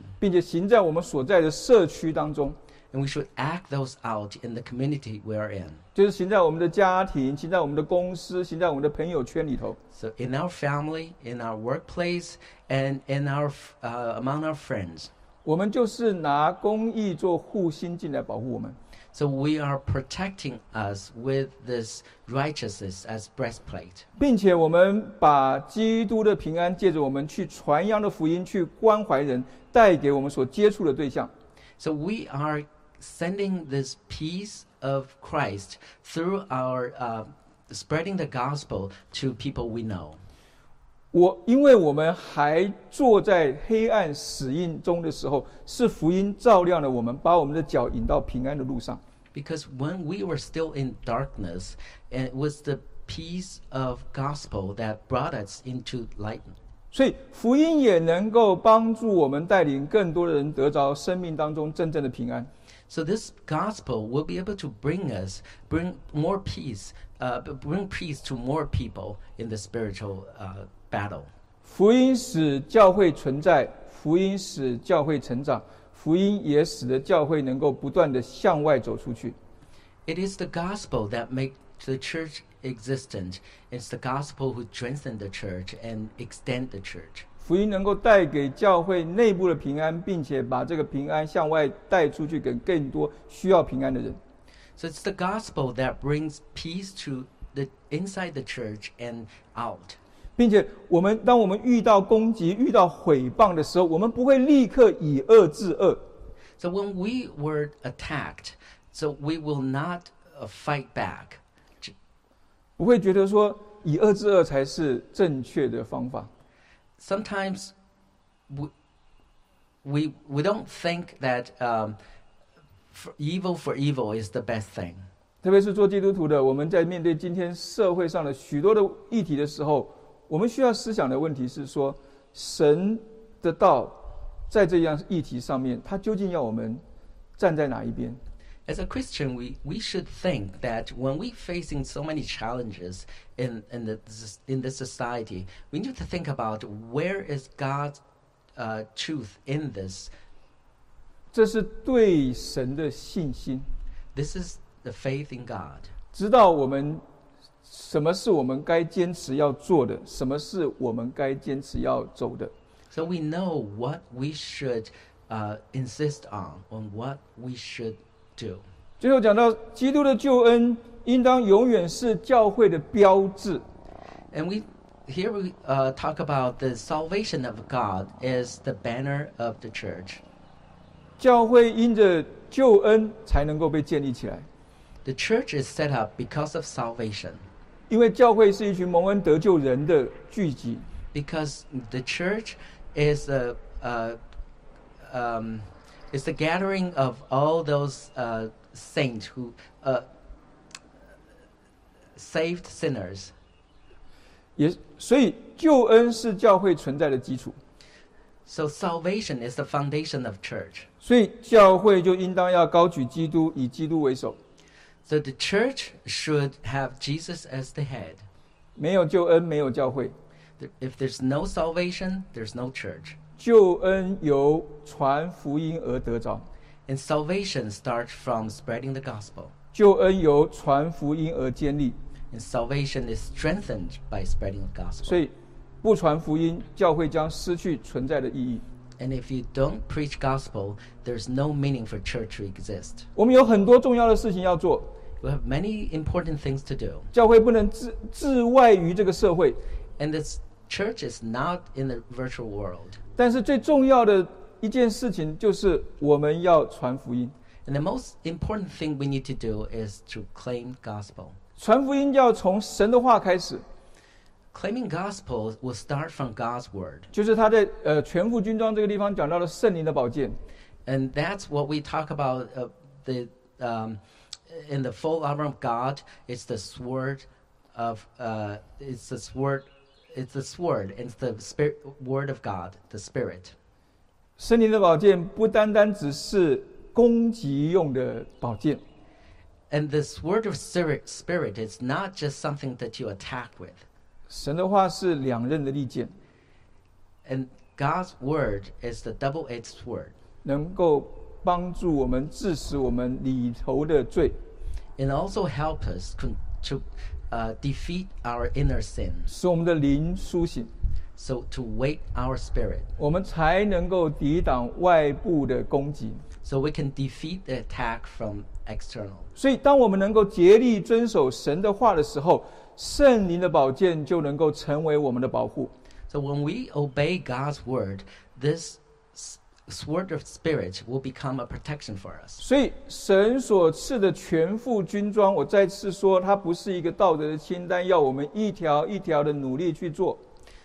And we should act those out in the community we're in. 就是行在我们的家庭，行在我们的公司，行在我们的朋友圈里头。So in our family, in our workplace, and in our、uh, among our friends. 我们就是拿公义做护心镜来保护我们。So we are protecting us with this righteousness as breastplate. 并且我们把基督的平安借着我们去传扬的福音，去关怀人，带给我们所接触的对象。 So we are sending this peace of Christ through our uh, spreading the gospel to people we know. 我因为我们还坐在黑暗死印中的时候，是福音照亮了我们，把我们的脚引到平安的路上。 Because when we were still in darkness, and it was the peace of gospel that brought us into light. 所以福音也能够帮助我们带领更多的人得着生命当中真正的平安。 So this gospel will be able to bring us, bring more peace, uh, b- bring peace to more people in the spiritual uh, battle. 福音使教会存在，福音使教会成长，福音也使得教会能够不断的向外走出去。 It is the gospel that makes the church existent. It's the gospel who strengthens the church and extend the church. 福音能够带给教会内部的平安，并且把这个平安向外带出去，给更多需要平安的人。 So it's the gospel that brings peace to the inside the church and out. 并且，我们当我们遇到攻击、遇到毁谤的时候，我们不会立刻以恶制恶， So when we were attacked, so we will not uh, fight back. 不会觉得说以恶制恶才是正确的方法。 Sometimes we, we, we don't think that um, for evil for evil is the best thing. 特别是做基督徒的，我们在面对今天社会上的许多的议题的时候， 我们需要思想的问题是说，神的道，在这样议题上面，他究竟要我们站在哪一边？As a Christian, we, we should think that when we're facing so many challenges in, in, the, in this society, we need to think about where is God's uh, truth in this. 这是对神的信心，This is the faith in God. 知道我们什么是我们该坚持要做的，什么是我们该坚持要走的。 So we know what we should uh, insist on, on what we should do. 最后讲到，基督的救恩应当永远是教会的标志。 And we here we uh, talk about the salvation of God is the banner of the church. 教会因着救恩才能够被建立起来， The church is set up because of salvation. 因为教会是一群蒙恩得救人的聚集。 Because the church is a, uh, um, is the gathering of all those uh, saints who uh, saved sinners. 也所以救恩是教会存在的基础， So salvation is the foundation of church. 所以教会就应当要高举基督，以基督为首。 So the church should have Jesus as the head. 没有救恩，没有教会。 Th- If there's no salvation, there's no church. 救恩由传福音而得着， And salvation starts from spreading the gospel. 救恩由传福音而建立。 And salvation is strengthened by spreading the gospel. 所以，不传福音，教会将失去存在的意义。 And if you don't preach gospel, there's no meaning for church to exist. 我们有很多重要的事情要做， We have many important things to do. 教会不能置置外于这个社会。 And this church is not in the virtual world. 但是最重要的一件事情就是我们要传福音。 And the most important thing we need to do is to claim gospel. 传福音要从神的话开始， Claiming gospel will start from God's word. 就是他在呃全副军装这个地方讲到了圣灵的宝剑。 And that's what we talk about uh, the um, in the full armor of God. It's the sword of uh, it's the sword. It's the sword. It's the spirit word of God, the spirit. 圣灵的宝剑不单单只是攻击用的宝剑， And the sword of spirit, spirit is not just something that you attack with. 神的话是两刃的利剑，And God's word is the double-edged sword. 能够帮助我们致死我们里头的罪，and also help us to uh, defeat our inner sins. 使我们的灵苏醒，So to wake our spirit, 我们才能够抵挡外部的攻击。so we can defeat the attack from external. 所以，当我们能够竭力遵守神的话的时候，圣灵的宝剑就能够成为我们的保护。 So when we obey God's word, this s- sword of spirit will become a protection for us. 所以，神所赐的全副军装，我再次说，它不是一个道德的清单，要我们一条一条的努力去做。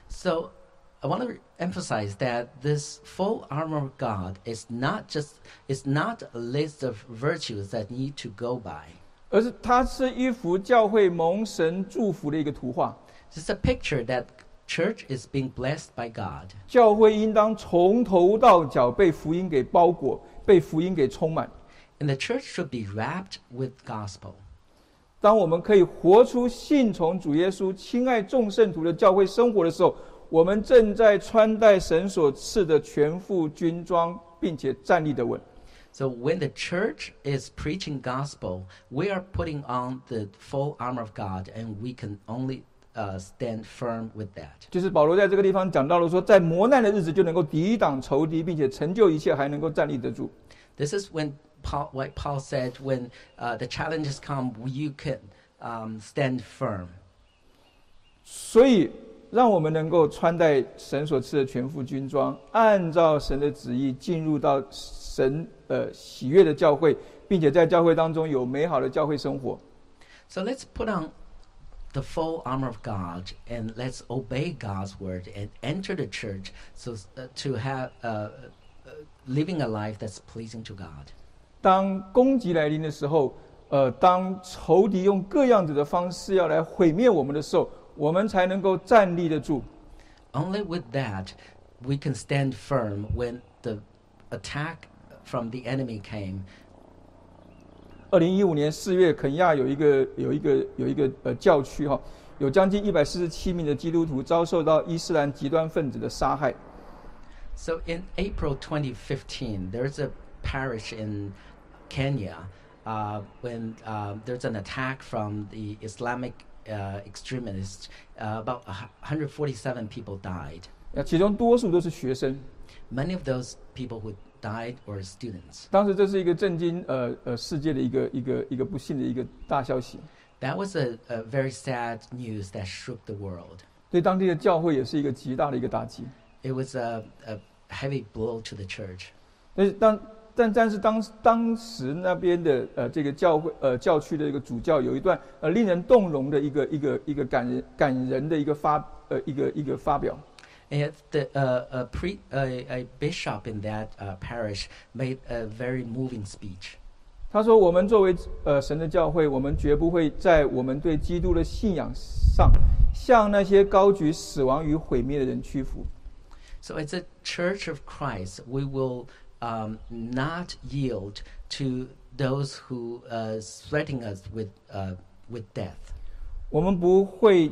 So I want to emphasize that this full armor of God is not just is not a list of virtues that need to go by. 而是它是一幅教会蒙神祝福的一个图画。It's a picture that church is being blessed by God. 教会应当从头到脚被福音给包裹，被福音给充满。And the church should be wrapped with gospel. 当我们可以活出信从主耶稣、亲爱众圣徒的教会生活的时候，我们正在穿戴神所赐的全副军装，并且站立得稳。So when the church is preaching gospel, we are putting on the full armor of God, and we can only uh, stand firm with that. 就是保罗在这个地方讲到了说，在磨难的日子就能够抵挡仇敌，并且成就一切，还能够站立得住。 This is when Paul, what Paul said, when uh, the challenges come, you can um, stand firm. 所以，让我们能够穿戴神所赐的全副军装，按照神的旨意进入到 神呃喜悦的教会，并且在教会当中有美好的教会生活。 So let's put on the full armor of God and let's obey God's word and enter the church so uh, to have uh, uh, living a life that's pleasing to God. 当攻击来临的时候，呃，当仇敌用各样子的方式要来毁灭我们的时候，我们才能够站立得住。 Only with that, we can stand firm when the attack from the enemy came. 二零一五年四月，肯亚有一个有一个有一个呃教区哈，有将近一百四十七名的基督徒遭受到伊斯兰极端分子的杀害。 So in April 2015, there's a parish in Kenya uh, when uh, there's an attack from the Islamic uh, extremists. Uh, about a hu- 147 people died. 那其中多数都是学生。 Many of those people who died were students. 当时这是一个震惊呃呃世界的一个一个一个不幸的一个大消息，That was a, a very sad news that shook the world. 对当地的教会也是一个极大的一个打击。It was a, a heavy blow to the church. 但是当但但是当当时那边的呃这个教会呃教区的一个主教有一段呃令人动容的一个一个一个感人感人的一个发呃一个一个发表。And the, uh, a, pre, a, a bishop in that uh, parish made a very moving speech. 他说：“我们作为呃神的教会，我们绝不会在我们对基督的信仰上，向那些高举死亡与毁灭的人屈服。 So, as a church of Christ, we will um, not yield to those who uh, threaten us with, uh, with death. 我们不会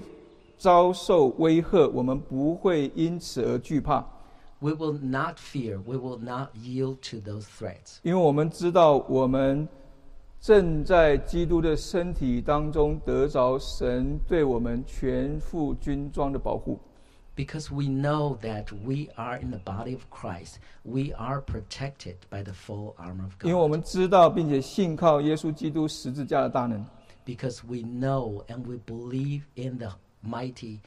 遭受威吓，我们不会因此而惧怕， We will not fear, we will not yield to those threats. 因为我们知道我们正在基督的身体当中得着神对我们全副军装的保护。 Because we know that we are in the body of Christ, we are protected by the full armor of 因为我 God. 们知道并且信靠耶稣基督十字架的大能， Because we know and we believe in the mighty,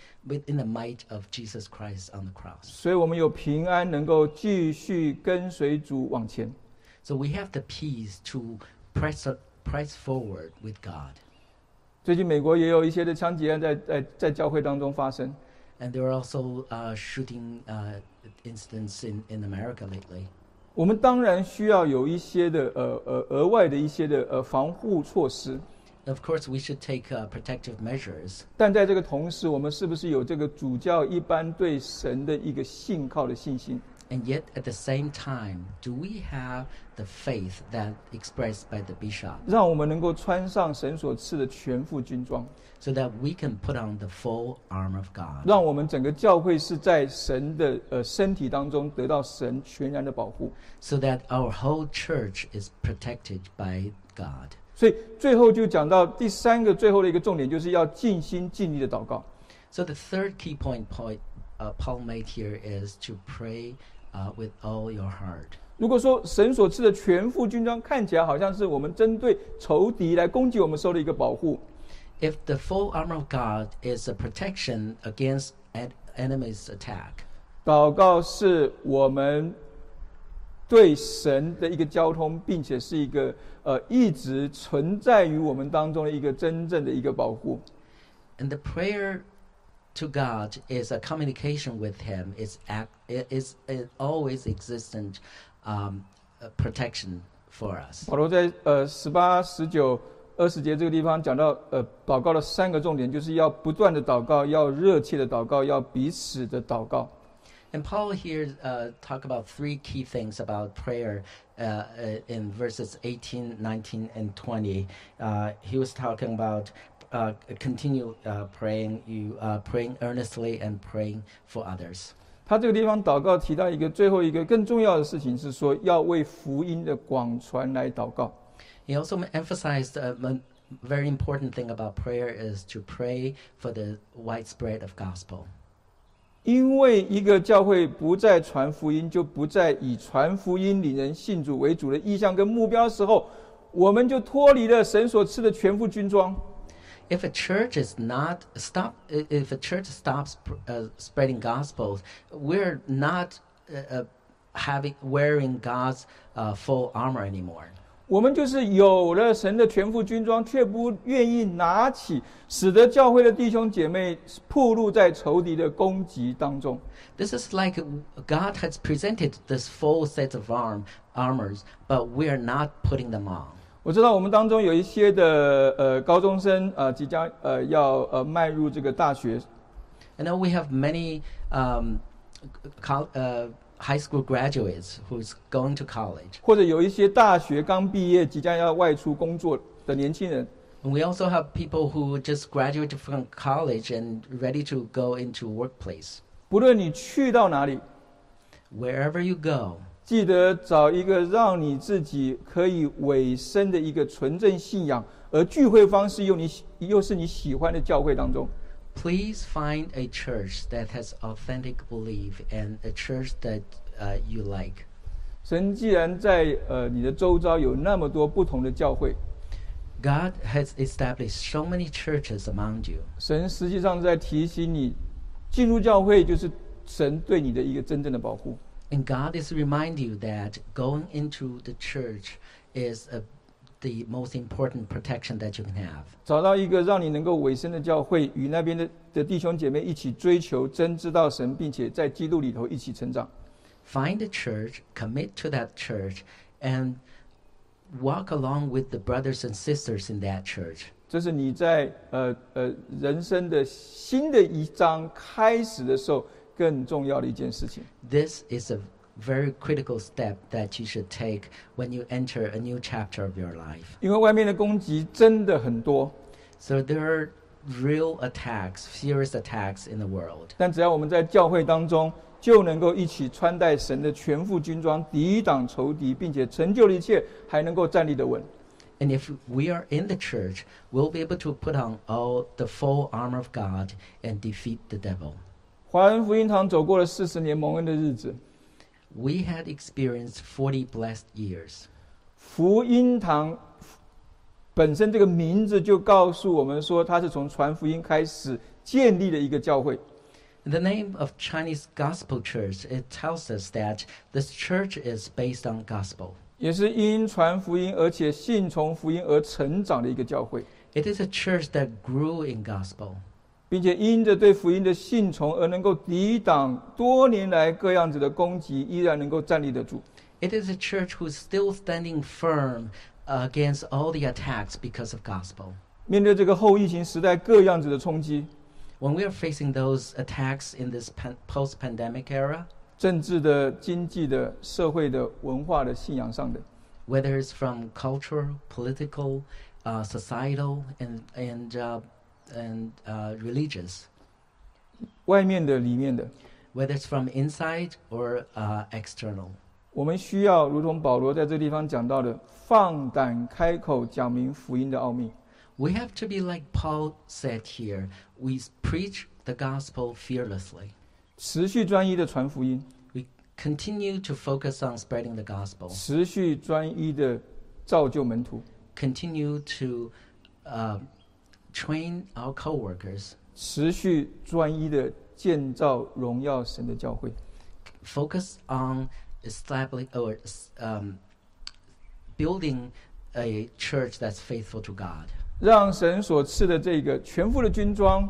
in the might of Jesus Christ on the cross. 所以我们有平安，能够继续跟随主往前。 So we have the peace to press, press forward with God. 最近美国也有一些的枪击案在在在教会当中发生， And there are also uh, shooting uh, incidents in, in America lately. 我们当然需要有一些的呃呃额外的一些的呃防护措施， Of course, we should take uh, protective measures. 但在这个同时，我们是不是有这个主教一般对神的一个信靠的信心？ And yet, at the same time, do we have the faith that expressed by the bishop 让我们能够穿上神所赐的全副军装， so that we can put on the full armor of God? 让我们整个教会是在神的呃身体当中得到神全然的保护。 So that our whole church is protected by God. 所以最后就讲到第三个最后的一个重点，就是要尽心尽力的祷告。So the third key point, point uh, Paul made here is to pray uh, with all your heart. 如果说神所赐的全副军装看起来好像是我们针对仇敌来攻击我们时候的一个保护，If the full armor of God is a protection against an enemy's attack, 祷告是我们对神的一个交通，并且是一个呃一直存在于我们当中的一个真正的一个保护。and the prayer to God is a communication with Him. It's act, it is it always existent um, uh, protection for us. 保罗在呃十八、十九、二十节这个地方讲到呃祷告的三个重点，就是要不断的祷告，要热切的祷告，要彼此的祷告。And Paul here uh, talk about three key things about prayer uh, uh, in verses 18, 19, and 20. Uh, he was talking about uh, continue uh, praying, you uh, praying earnestly and praying for others. 他这个地方祷告提到一个最后一个更重要的事情是说，要为福音的广传来祷告。 He also emphasized a m- very important thing about prayer is to pray for the widespread of gospel. 因为一个教会不再传福音，就不再以传福音领人信主为主的意向跟目标的时候，我们就脱离了神所赐的全副军装。If a church is not stop, if a church stops spreading gospels, we're not uh, uh, having wearing God's uh, full armor anymore. 我们就是有了神的全副军装，却不愿意拿起，使得教会的弟兄姐妹暴露在仇敌的攻击当中。This is like God has presented this full set of arm armors, but we are not putting them on. 我知道我们当中有一些的呃高中生呃即将呃要呃迈入这个大学，I know we have many um, uh, high school graduates who's going to college. 或者有一些大学刚毕业即将要外出工作的年轻人 we also have people who just graduated from college and ready to go into workplace. 不论你去到哪里，Wherever you go, 记得找一个让你自己可以委身的一个纯正信仰，而聚会方式又你喜又是你喜欢的教会当中。please find a church that has authentic belief and a church that uh, you like. 神既然在呃你的周遭有那么多不同的教会， God has established so many churches among you. 神实际上在提醒你，进入教会就是神对你的一个真正的保护。 And God is remind you that going into the church is a, the most important protection that you can have. 找到一个让你能够委身的教会，与那边的的弟兄姐妹一起追求真知道神，并且在基督里头一起成长。 Find a church, commit to that church, and walk along with the brothers and sisters in that church. 这是你在呃呃人生的新的一章开始的时候更重要的一件事情。 This is a very critical step that you should take when you enter a new chapter of your life. 因为外面的攻击真的很多， So there are real attacks, serious attacks in the world. 但只要我们在教会当中，就能够一起穿戴神的全副军装，抵挡仇敌，并且成就了一切，还能够站立得稳。 And if we are in the church, we'll be able to put on all the full armor of God and defeat the devil. 华人福音堂走过了四十年蒙恩的日子， We had experienced 40 blessed years. 福音堂本身这个名字就告诉我们说，它是从传福音开始建立的一个教会。 The name of Chinese Gospel Church, it tells us that this church is based on gospel. 也是因传福音而且信从福音而成长的一个教会， It is a church that grew in gospel. 并且因着对福音的信从而能够抵挡多年来各样子的攻击，依然能够站立得住。 It is a church who's still standing firm against all the attacks because of gospel. 面对这个后疫情时代各样子的冲击， When we are facing those attacks in this pan- post-pandemic era, 政治的、经济的、社会的、文化的、信仰上的， whether it's from cultural, political, uh, societal, and and uh, and uh, religious, 外面的、里面的， whether it's from inside or uh, external. 我们需要如同保罗在这个地方讲到的，放胆开口讲明福音的奥秘。 We have to be like Paul said here. We s- preach the gospel fearlessly. 持续专一的传福音， Continue to focus on spreading the gospel. 持续专一的造就门徒， Continue to uh, train our coworkers. 持续专一的建造荣耀神的教会。 Focus on establishing or um, building a church that's faithful to God. 让神所赐的这个全副的军装，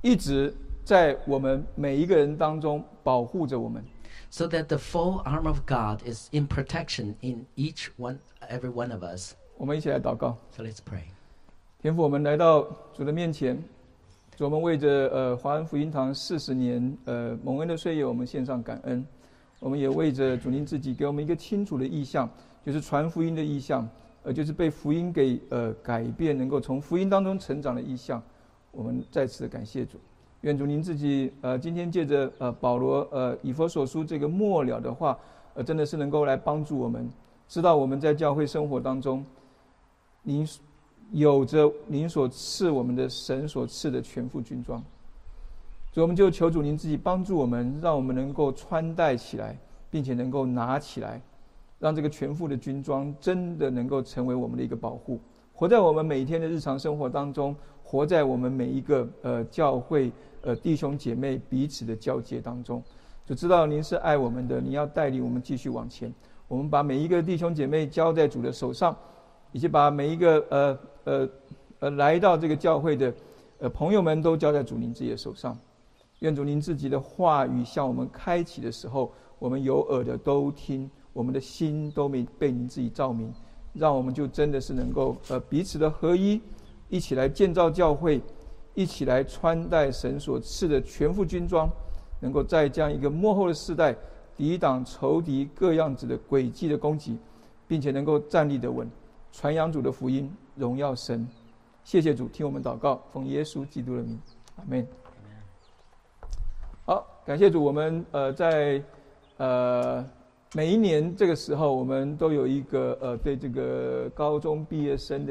一直在我们每一个人当中保护着我们。 So that the full armor of God is in protection in each one, every one of us. 我们一起来祷告， So let's pray. 天父，我们来到主的面前，主我们为着呃华安福音堂四十年呃蒙恩的岁月，我们献上感恩。我们也为着主您自己给我们一个清楚的意向，就是传福音的意向，呃，就是被福音给呃改变，能够从福音当中成长的意向。我们再次感谢主，愿主您自己呃今天借着呃保罗呃以佛所书这个末了的话，呃真的是能够来帮助我们，知道我们在教会生活当中，您有着您所赐我们的神所赐的全副军装。所以我们就求主您自己帮助我们，让我们能够穿戴起来，并且能够拿起来，让这个全副的军装真的能够成为我们的一个保护，活在我们每天的日常生活当中，活在我们每一个呃教会呃弟兄姐妹彼此的交接当中，就知道您是爱我们的，您要带领我们继续往前。我们把每一个弟兄姐妹交在主的手上，以及把每一个呃呃呃来到这个教会的呃朋友们都交在主您自己的手上。愿主您自己的话语向我们开启的时候，我们有耳的都听，我们的心都没被您自己照明，让我们就真的是能够呃彼此的合一，一起来建造教会，一起来穿戴神所赐的全副军装，能够在这样一个幕后的时代，抵挡仇敌各样子的诡计的攻击，并且能够站立得稳，传扬主的福音，荣耀神。谢谢主，听我们祷告，奉耶稣基督的名，阿门。好，感谢主，我们呃在呃每一年这个时候，我们都有一个呃对这个高中毕业生的。